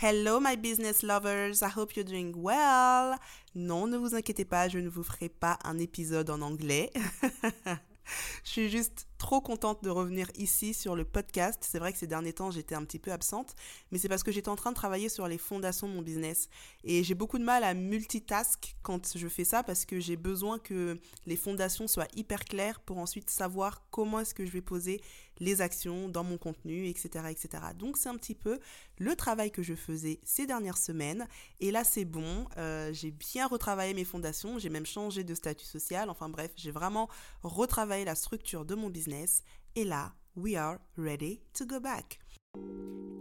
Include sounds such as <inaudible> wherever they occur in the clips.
Hello my business lovers, I hope you're doing well. Non, ne vous inquiétez pas, je ne vous ferai pas un épisode en anglais. <laughs> je suis juste trop contente de revenir ici sur le podcast. C'est vrai que ces derniers temps, j'étais un petit peu absente, mais c'est parce que j'étais en train de travailler sur les fondations de mon business. Et j'ai beaucoup de mal à multitask quand je fais ça parce que j'ai besoin que les fondations soient hyper claires pour ensuite savoir comment est-ce que je vais poser les actions dans mon contenu, etc. etc. Donc c'est un petit peu le travail que je faisais ces dernières semaines. Et là, c'est bon. Euh, j'ai bien retravaillé mes fondations. J'ai même changé de statut social. Enfin bref, j'ai vraiment retravaillé la structure de mon business et là, we are ready to go back.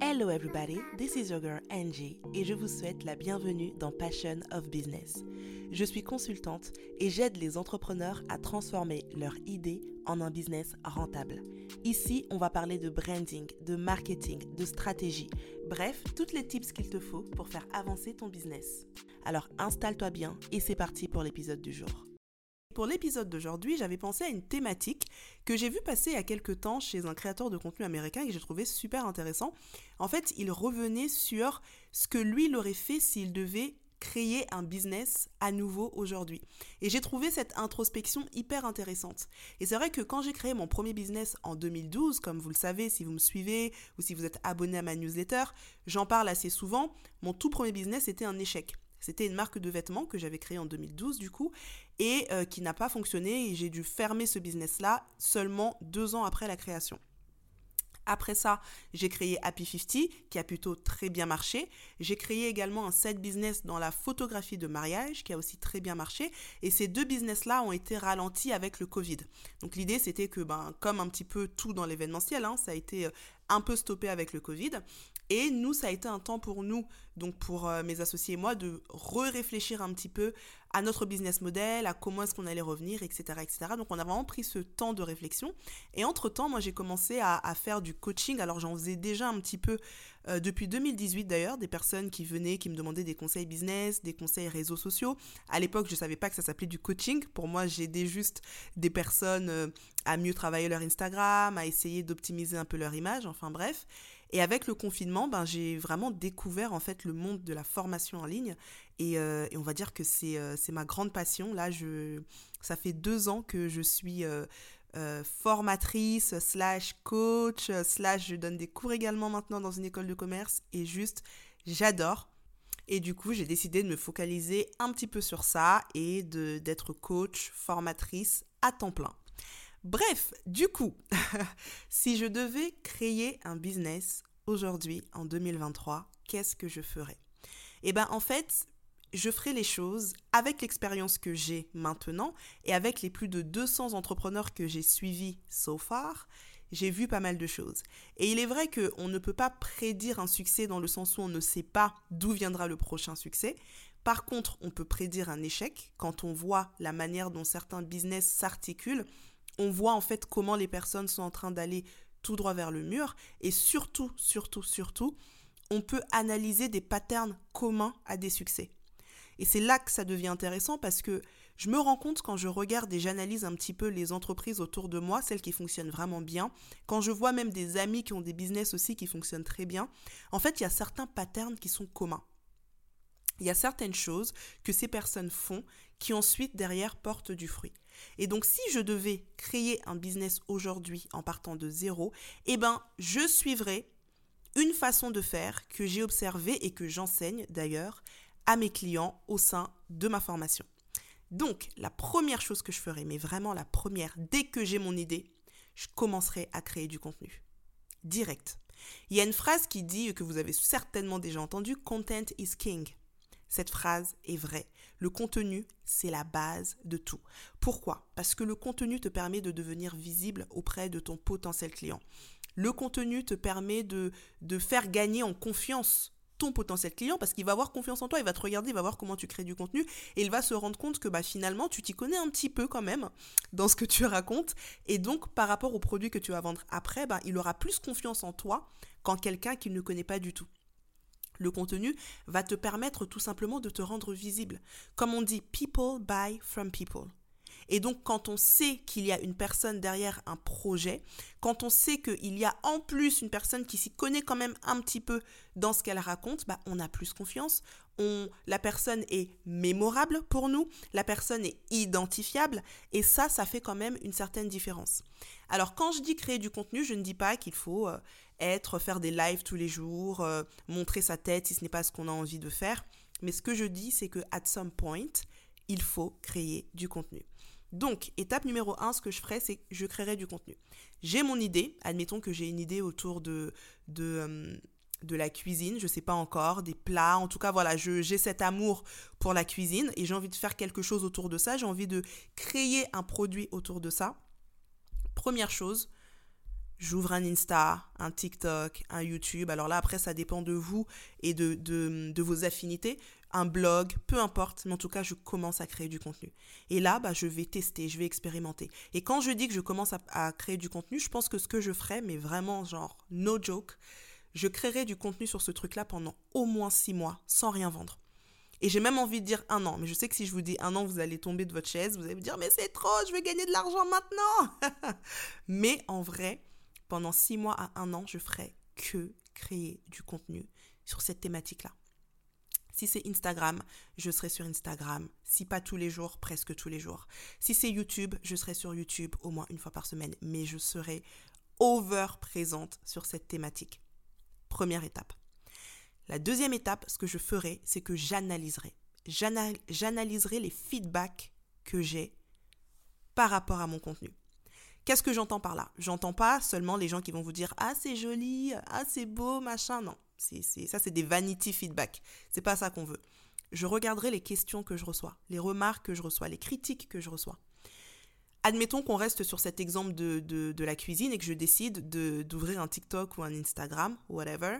Hello everybody, this is your girl Angie et je vous souhaite la bienvenue dans Passion of Business. Je suis consultante et j'aide les entrepreneurs à transformer leur idée en un business rentable. Ici, on va parler de branding, de marketing, de stratégie, bref, toutes les tips qu'il te faut pour faire avancer ton business. Alors installe-toi bien et c'est parti pour l'épisode du jour. Pour l'épisode d'aujourd'hui, j'avais pensé à une thématique que j'ai vu passer il y a quelques temps chez un créateur de contenu américain et que j'ai trouvé super intéressant. En fait, il revenait sur ce que lui, il aurait fait s'il devait créer un business à nouveau aujourd'hui. Et j'ai trouvé cette introspection hyper intéressante. Et c'est vrai que quand j'ai créé mon premier business en 2012, comme vous le savez si vous me suivez ou si vous êtes abonné à ma newsletter, j'en parle assez souvent, mon tout premier business était un échec. C'était une marque de vêtements que j'avais créée en 2012 du coup et euh, qui n'a pas fonctionné et j'ai dû fermer ce business-là seulement deux ans après la création. Après ça, j'ai créé Happy 50 qui a plutôt très bien marché. J'ai créé également un side business dans la photographie de mariage qui a aussi très bien marché. Et ces deux business-là ont été ralentis avec le Covid. Donc l'idée c'était que, ben, comme un petit peu tout dans l'événementiel, hein, ça a été euh, un peu stoppé avec le Covid. Et nous, ça a été un temps pour nous, donc pour euh, mes associés et moi, de re-réfléchir un petit peu à notre business model, à comment est-ce qu'on allait revenir, etc., etc. Donc on a vraiment pris ce temps de réflexion. Et entre-temps, moi, j'ai commencé à, faire du coaching. Alors j'en faisais déjà un petit peu euh, depuis 2018 d'ailleurs, des personnes qui venaient, qui me demandaient des conseils business, des conseils réseaux sociaux. À l'époque, je ne savais pas que ça s'appelait du coaching. Pour moi, j'aidais juste des personnes euh, à mieux travailler leur Instagram, à essayer d'optimiser un peu leur image, enfin bref. Et avec le confinement, ben, j'ai vraiment découvert en fait le monde de la formation en ligne. Et, euh, on va dire que euh, c'est ma grande passion. Là, je, ça fait deux ans que je suis euh, formatrice, slash coach, slash je donne des cours également maintenant dans une école de commerce. Et juste, j'adore. Et du coup, j'ai décidé de me focaliser un petit peu sur ça et d'être coach, formatrice à temps plein. Bref, du coup, <laughs> si je devais créer un business aujourd'hui, en 2023, qu'est-ce que je ferais? Eh bien, en fait, je ferai les choses avec l'expérience que j'ai maintenant et avec les plus de 200 entrepreneurs que j'ai suivis so far. J'ai vu pas mal de choses. Et il est vrai qu'on ne peut pas prédire un succès dans le sens où on ne sait pas d'où viendra le prochain succès. Par contre, on peut prédire un échec quand on voit la manière dont certains business s'articulent on voit en fait comment les personnes sont en train d'aller tout droit vers le mur. Et surtout, surtout, surtout, on peut analyser des patterns communs à des succès. Et c'est là que ça devient intéressant parce que je me rends compte quand je regarde et j'analyse un petit peu les entreprises autour de moi, celles qui fonctionnent vraiment bien, quand je vois même des amis qui ont des business aussi qui fonctionnent très bien, en fait, il y a certains patterns qui sont communs. Il y a certaines choses que ces personnes font qui ensuite derrière portent du fruit. Et donc si je devais créer un business aujourd'hui en partant de zéro, eh ben je suivrais une façon de faire que j'ai observée et que j'enseigne d'ailleurs à mes clients au sein de ma formation. Donc la première chose que je ferai, mais vraiment la première, dès que j'ai mon idée, je commencerai à créer du contenu. Direct. Il y a une phrase qui dit que vous avez certainement déjà entendu, Content is King. Cette phrase est vraie. Le contenu, c'est la base de tout. Pourquoi? Parce que le contenu te permet de devenir visible auprès de ton potentiel client. Le contenu te permet de, de faire gagner en confiance ton potentiel client parce qu'il va avoir confiance en toi, il va te regarder, il va voir comment tu crées du contenu et il va se rendre compte que bah, finalement tu t'y connais un petit peu quand même dans ce que tu racontes et donc par rapport au produit que tu vas vendre après, bah, il aura plus confiance en toi qu'en quelqu'un qu'il ne connaît pas du tout. Le contenu va te permettre tout simplement de te rendre visible. Comme on dit, people buy from people. Et donc, quand on sait qu'il y a une personne derrière un projet, quand on sait qu'il y a en plus une personne qui s'y connaît quand même un petit peu dans ce qu'elle raconte, bah, on a plus confiance. On, la personne est mémorable pour nous, la personne est identifiable, et ça, ça fait quand même une certaine différence. Alors, quand je dis créer du contenu, je ne dis pas qu'il faut euh, être, faire des lives tous les jours, euh, montrer sa tête si ce n'est pas ce qu'on a envie de faire. Mais ce que je dis, c'est que at some point, il faut créer du contenu. Donc, étape numéro 1, ce que je ferai, c'est que je créerai du contenu. J'ai mon idée, admettons que j'ai une idée autour de, de, euh, de la cuisine, je ne sais pas encore, des plats, en tout cas voilà, j'ai cet amour pour la cuisine et j'ai envie de faire quelque chose autour de ça, j'ai envie de créer un produit autour de ça. Première chose, j'ouvre un Insta, un TikTok, un YouTube. Alors là, après, ça dépend de vous et de, de, vos affinités. Un blog, peu importe, mais en tout cas, je commence à créer du contenu. Et là, bah, je vais tester, je vais expérimenter. Et quand je dis que je commence à, créer du contenu, je pense que ce que je ferai, mais vraiment, genre, no joke, je créerai du contenu sur ce truc-là pendant au moins six mois, sans rien vendre. Et j'ai même envie de dire un an. Mais je sais que si je vous dis un an, vous allez tomber de votre chaise. Vous allez me dire, mais c'est trop, je veux gagner de l'argent maintenant. <laughs> mais en vrai, pendant six mois à un an, je ferai que créer du contenu sur cette thématique-là. Si c'est Instagram, je serai sur Instagram. Si pas tous les jours, presque tous les jours. Si c'est YouTube, je serai sur YouTube au moins une fois par semaine. Mais je serai over présente sur cette thématique. Première étape. La deuxième étape, ce que je ferai, c'est que j'analyserai. J'analyserai les feedbacks que j'ai par rapport à mon contenu. Qu'est-ce que j'entends par là? J'entends pas seulement les gens qui vont vous dire ah c'est joli, ah c'est beau, machin. Non, c'est ça c'est des vanity feedback. C'est pas ça qu'on veut. Je regarderai les questions que je reçois, les remarques que je reçois, les critiques que je reçois. Admettons qu'on reste sur cet exemple de, de, la cuisine et que je décide d'ouvrir un TikTok ou un Instagram, whatever,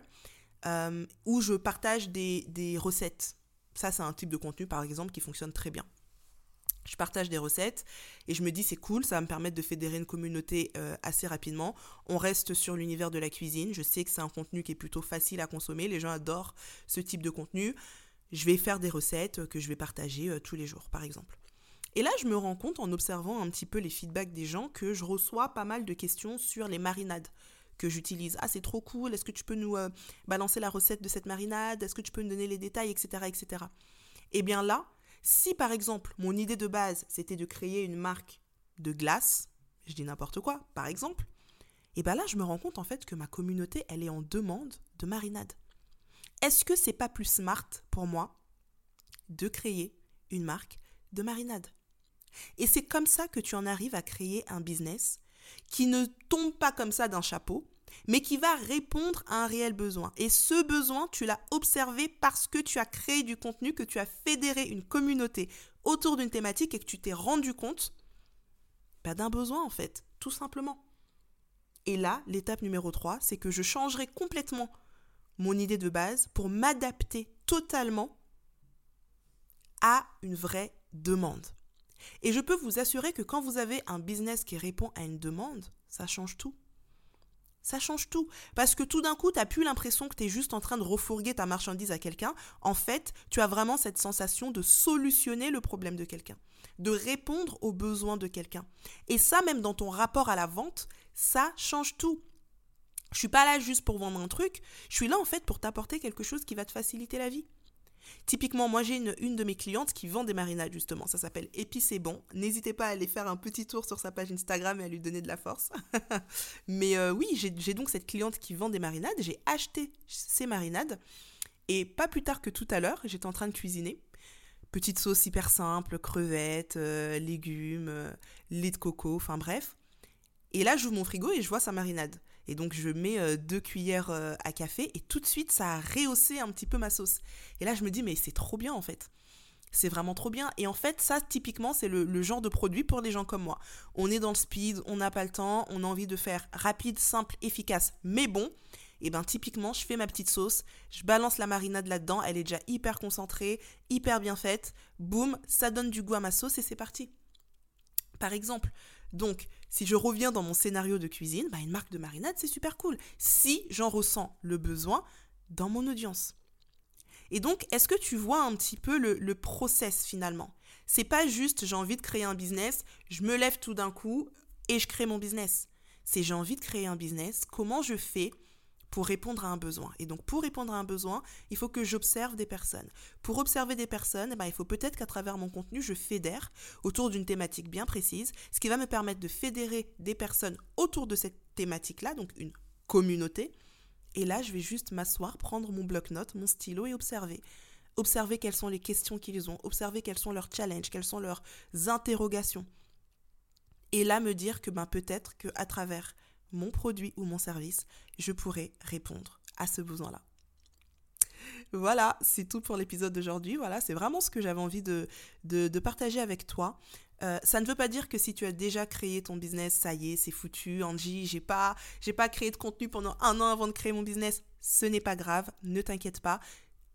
euh, où je partage des, des recettes. Ça, c'est un type de contenu, par exemple, qui fonctionne très bien je partage des recettes et je me dis c'est cool, ça va me permettre de fédérer une communauté euh, assez rapidement. On reste sur l'univers de la cuisine, je sais que c'est un contenu qui est plutôt facile à consommer, les gens adorent ce type de contenu. Je vais faire des recettes que je vais partager euh, tous les jours par exemple. Et là, je me rends compte en observant un petit peu les feedbacks des gens que je reçois pas mal de questions sur les marinades que j'utilise. Ah, c'est trop cool, est-ce que tu peux nous euh, balancer la recette de cette marinade? Est-ce que tu peux nous donner les détails, etc. etc. Et eh bien là, si par exemple mon idée de base c'était de créer une marque de glace, je dis n'importe quoi, par exemple, et bien là je me rends compte en fait que ma communauté elle est en demande de marinade. Est-ce que c'est pas plus smart pour moi de créer une marque de marinade? Et c'est comme ça que tu en arrives à créer un business qui ne tombe pas comme ça d'un chapeau, mais qui va répondre à un réel besoin. Et ce besoin, tu l'as observé parce que tu as créé du contenu, que tu as fédéré une communauté autour d'une thématique et que tu t'es rendu compte bah, d'un besoin en fait, tout simplement. Et là, l'étape numéro 3, c'est que je changerai complètement mon idée de base pour m'adapter totalement à une vraie demande. Et je peux vous assurer que quand vous avez un business qui répond à une demande, ça change tout. Ça change tout. Parce que tout d'un coup, tu n'as plus l'impression que tu es juste en train de refourguer ta marchandise à quelqu'un. En fait, tu as vraiment cette sensation de solutionner le problème de quelqu'un, de répondre aux besoins de quelqu'un. Et ça, même dans ton rapport à la vente, ça change tout. Je suis pas là juste pour vendre un truc, je suis là en fait pour t'apporter quelque chose qui va te faciliter la vie. Typiquement, moi j'ai une, de mes clientes qui vend des marinades justement, ça s'appelle Épice et Bon. N'hésitez pas à aller faire un petit tour sur sa page Instagram et à lui donner de la force. <laughs> Mais euh, oui, j'ai donc cette cliente qui vend des marinades, j'ai acheté ces marinades et pas plus tard que tout à l'heure, j'étais en train de cuisiner. Petite sauce hyper simple, crevettes, euh, légumes, euh, lait de coco, enfin bref. Et là, j'ouvre mon frigo et je vois sa marinade. Et donc je mets euh, deux cuillères euh, à café et tout de suite ça a rehaussé un petit peu ma sauce. Et là je me dis mais c'est trop bien en fait. C'est vraiment trop bien. Et en fait, ça, typiquement, c'est le, genre de produit pour des gens comme moi. On est dans le speed, on n'a pas le temps, on a envie de faire rapide, simple, efficace, mais bon. Et ben typiquement, je fais ma petite sauce, je balance la marinade là-dedans, elle est déjà hyper concentrée, hyper bien faite. Boum, ça donne du goût à ma sauce et c'est parti. Par exemple, donc, si je reviens dans mon scénario de cuisine, bah, une marque de marinade, c'est super cool. Si j'en ressens le besoin dans mon audience. Et donc, est-ce que tu vois un petit peu le, process finalement? C'est pas juste j'ai envie de créer un business, je me lève tout d'un coup et je crée mon business. C'est j'ai envie de créer un business, comment je fais pour répondre à un besoin. Et donc pour répondre à un besoin, il faut que j'observe des personnes. Pour observer des personnes, eh ben, il faut peut-être qu'à travers mon contenu, je fédère autour d'une thématique bien précise, ce qui va me permettre de fédérer des personnes autour de cette thématique-là, donc une communauté. Et là, je vais juste m'asseoir, prendre mon bloc-notes, mon stylo et observer. Observer quelles sont les questions qu'ils ont, observer quels sont leurs challenges, quelles sont leurs interrogations. Et là, me dire que ben, peut-être qu'à travers mon produit ou mon service, je pourrais répondre à ce besoin-là. Voilà, c'est tout pour l'épisode d'aujourd'hui. Voilà, c'est vraiment ce que j'avais envie de, de, partager avec toi. Euh, ça ne veut pas dire que si tu as déjà créé ton business, ça y est, c'est foutu. Angie, j'ai pas, j'ai pas créé de contenu pendant un an avant de créer mon business. Ce n'est pas grave, ne t'inquiète pas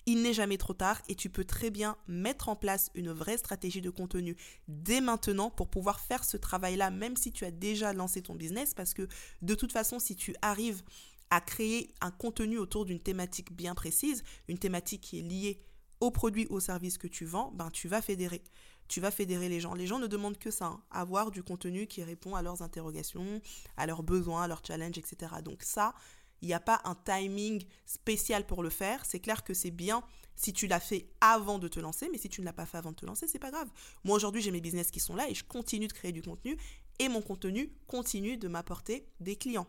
il n'est jamais trop tard et tu peux très bien mettre en place une vraie stratégie de contenu dès maintenant pour pouvoir faire ce travail-là, même si tu as déjà lancé ton business, parce que de toute façon, si tu arrives à créer un contenu autour d'une thématique bien précise, une thématique qui est liée au produit au service que tu vends, ben tu vas fédérer. Tu vas fédérer les gens. Les gens ne demandent que ça, hein, avoir du contenu qui répond à leurs interrogations, à leurs besoins, à leurs challenges, etc. Donc ça, il n'y a pas un timing spécial pour le faire. C'est clair que c'est bien si tu l'as fait avant de te lancer, mais si tu ne l'as pas fait avant de te lancer, c'est pas grave. Moi aujourd'hui, j'ai mes business qui sont là et je continue de créer du contenu et mon contenu continue de m'apporter des clients.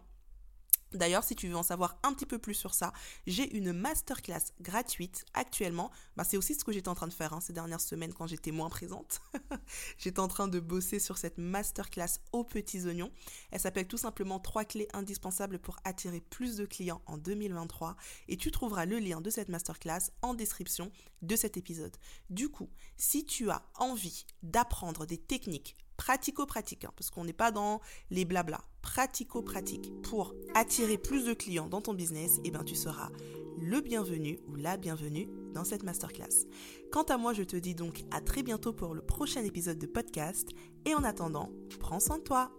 D'ailleurs, si tu veux en savoir un petit peu plus sur ça, j'ai une masterclass gratuite actuellement. Bah, c'est aussi ce que j'étais en train de faire hein, ces dernières semaines quand j'étais moins présente. <laughs> j'étais en train de bosser sur cette masterclass aux petits oignons. Elle s'appelle tout simplement 3 clés indispensables pour attirer plus de clients en 2023. Et tu trouveras le lien de cette masterclass en description de cet épisode. Du coup, si tu as envie d'apprendre des techniques pratico-pratique, parce qu'on n'est pas dans les blabla, pratico-pratique, pour attirer plus de clients dans ton business, eh ben tu seras le bienvenu ou la bienvenue dans cette masterclass. Quant à moi, je te dis donc à très bientôt pour le prochain épisode de podcast, et en attendant, prends soin de toi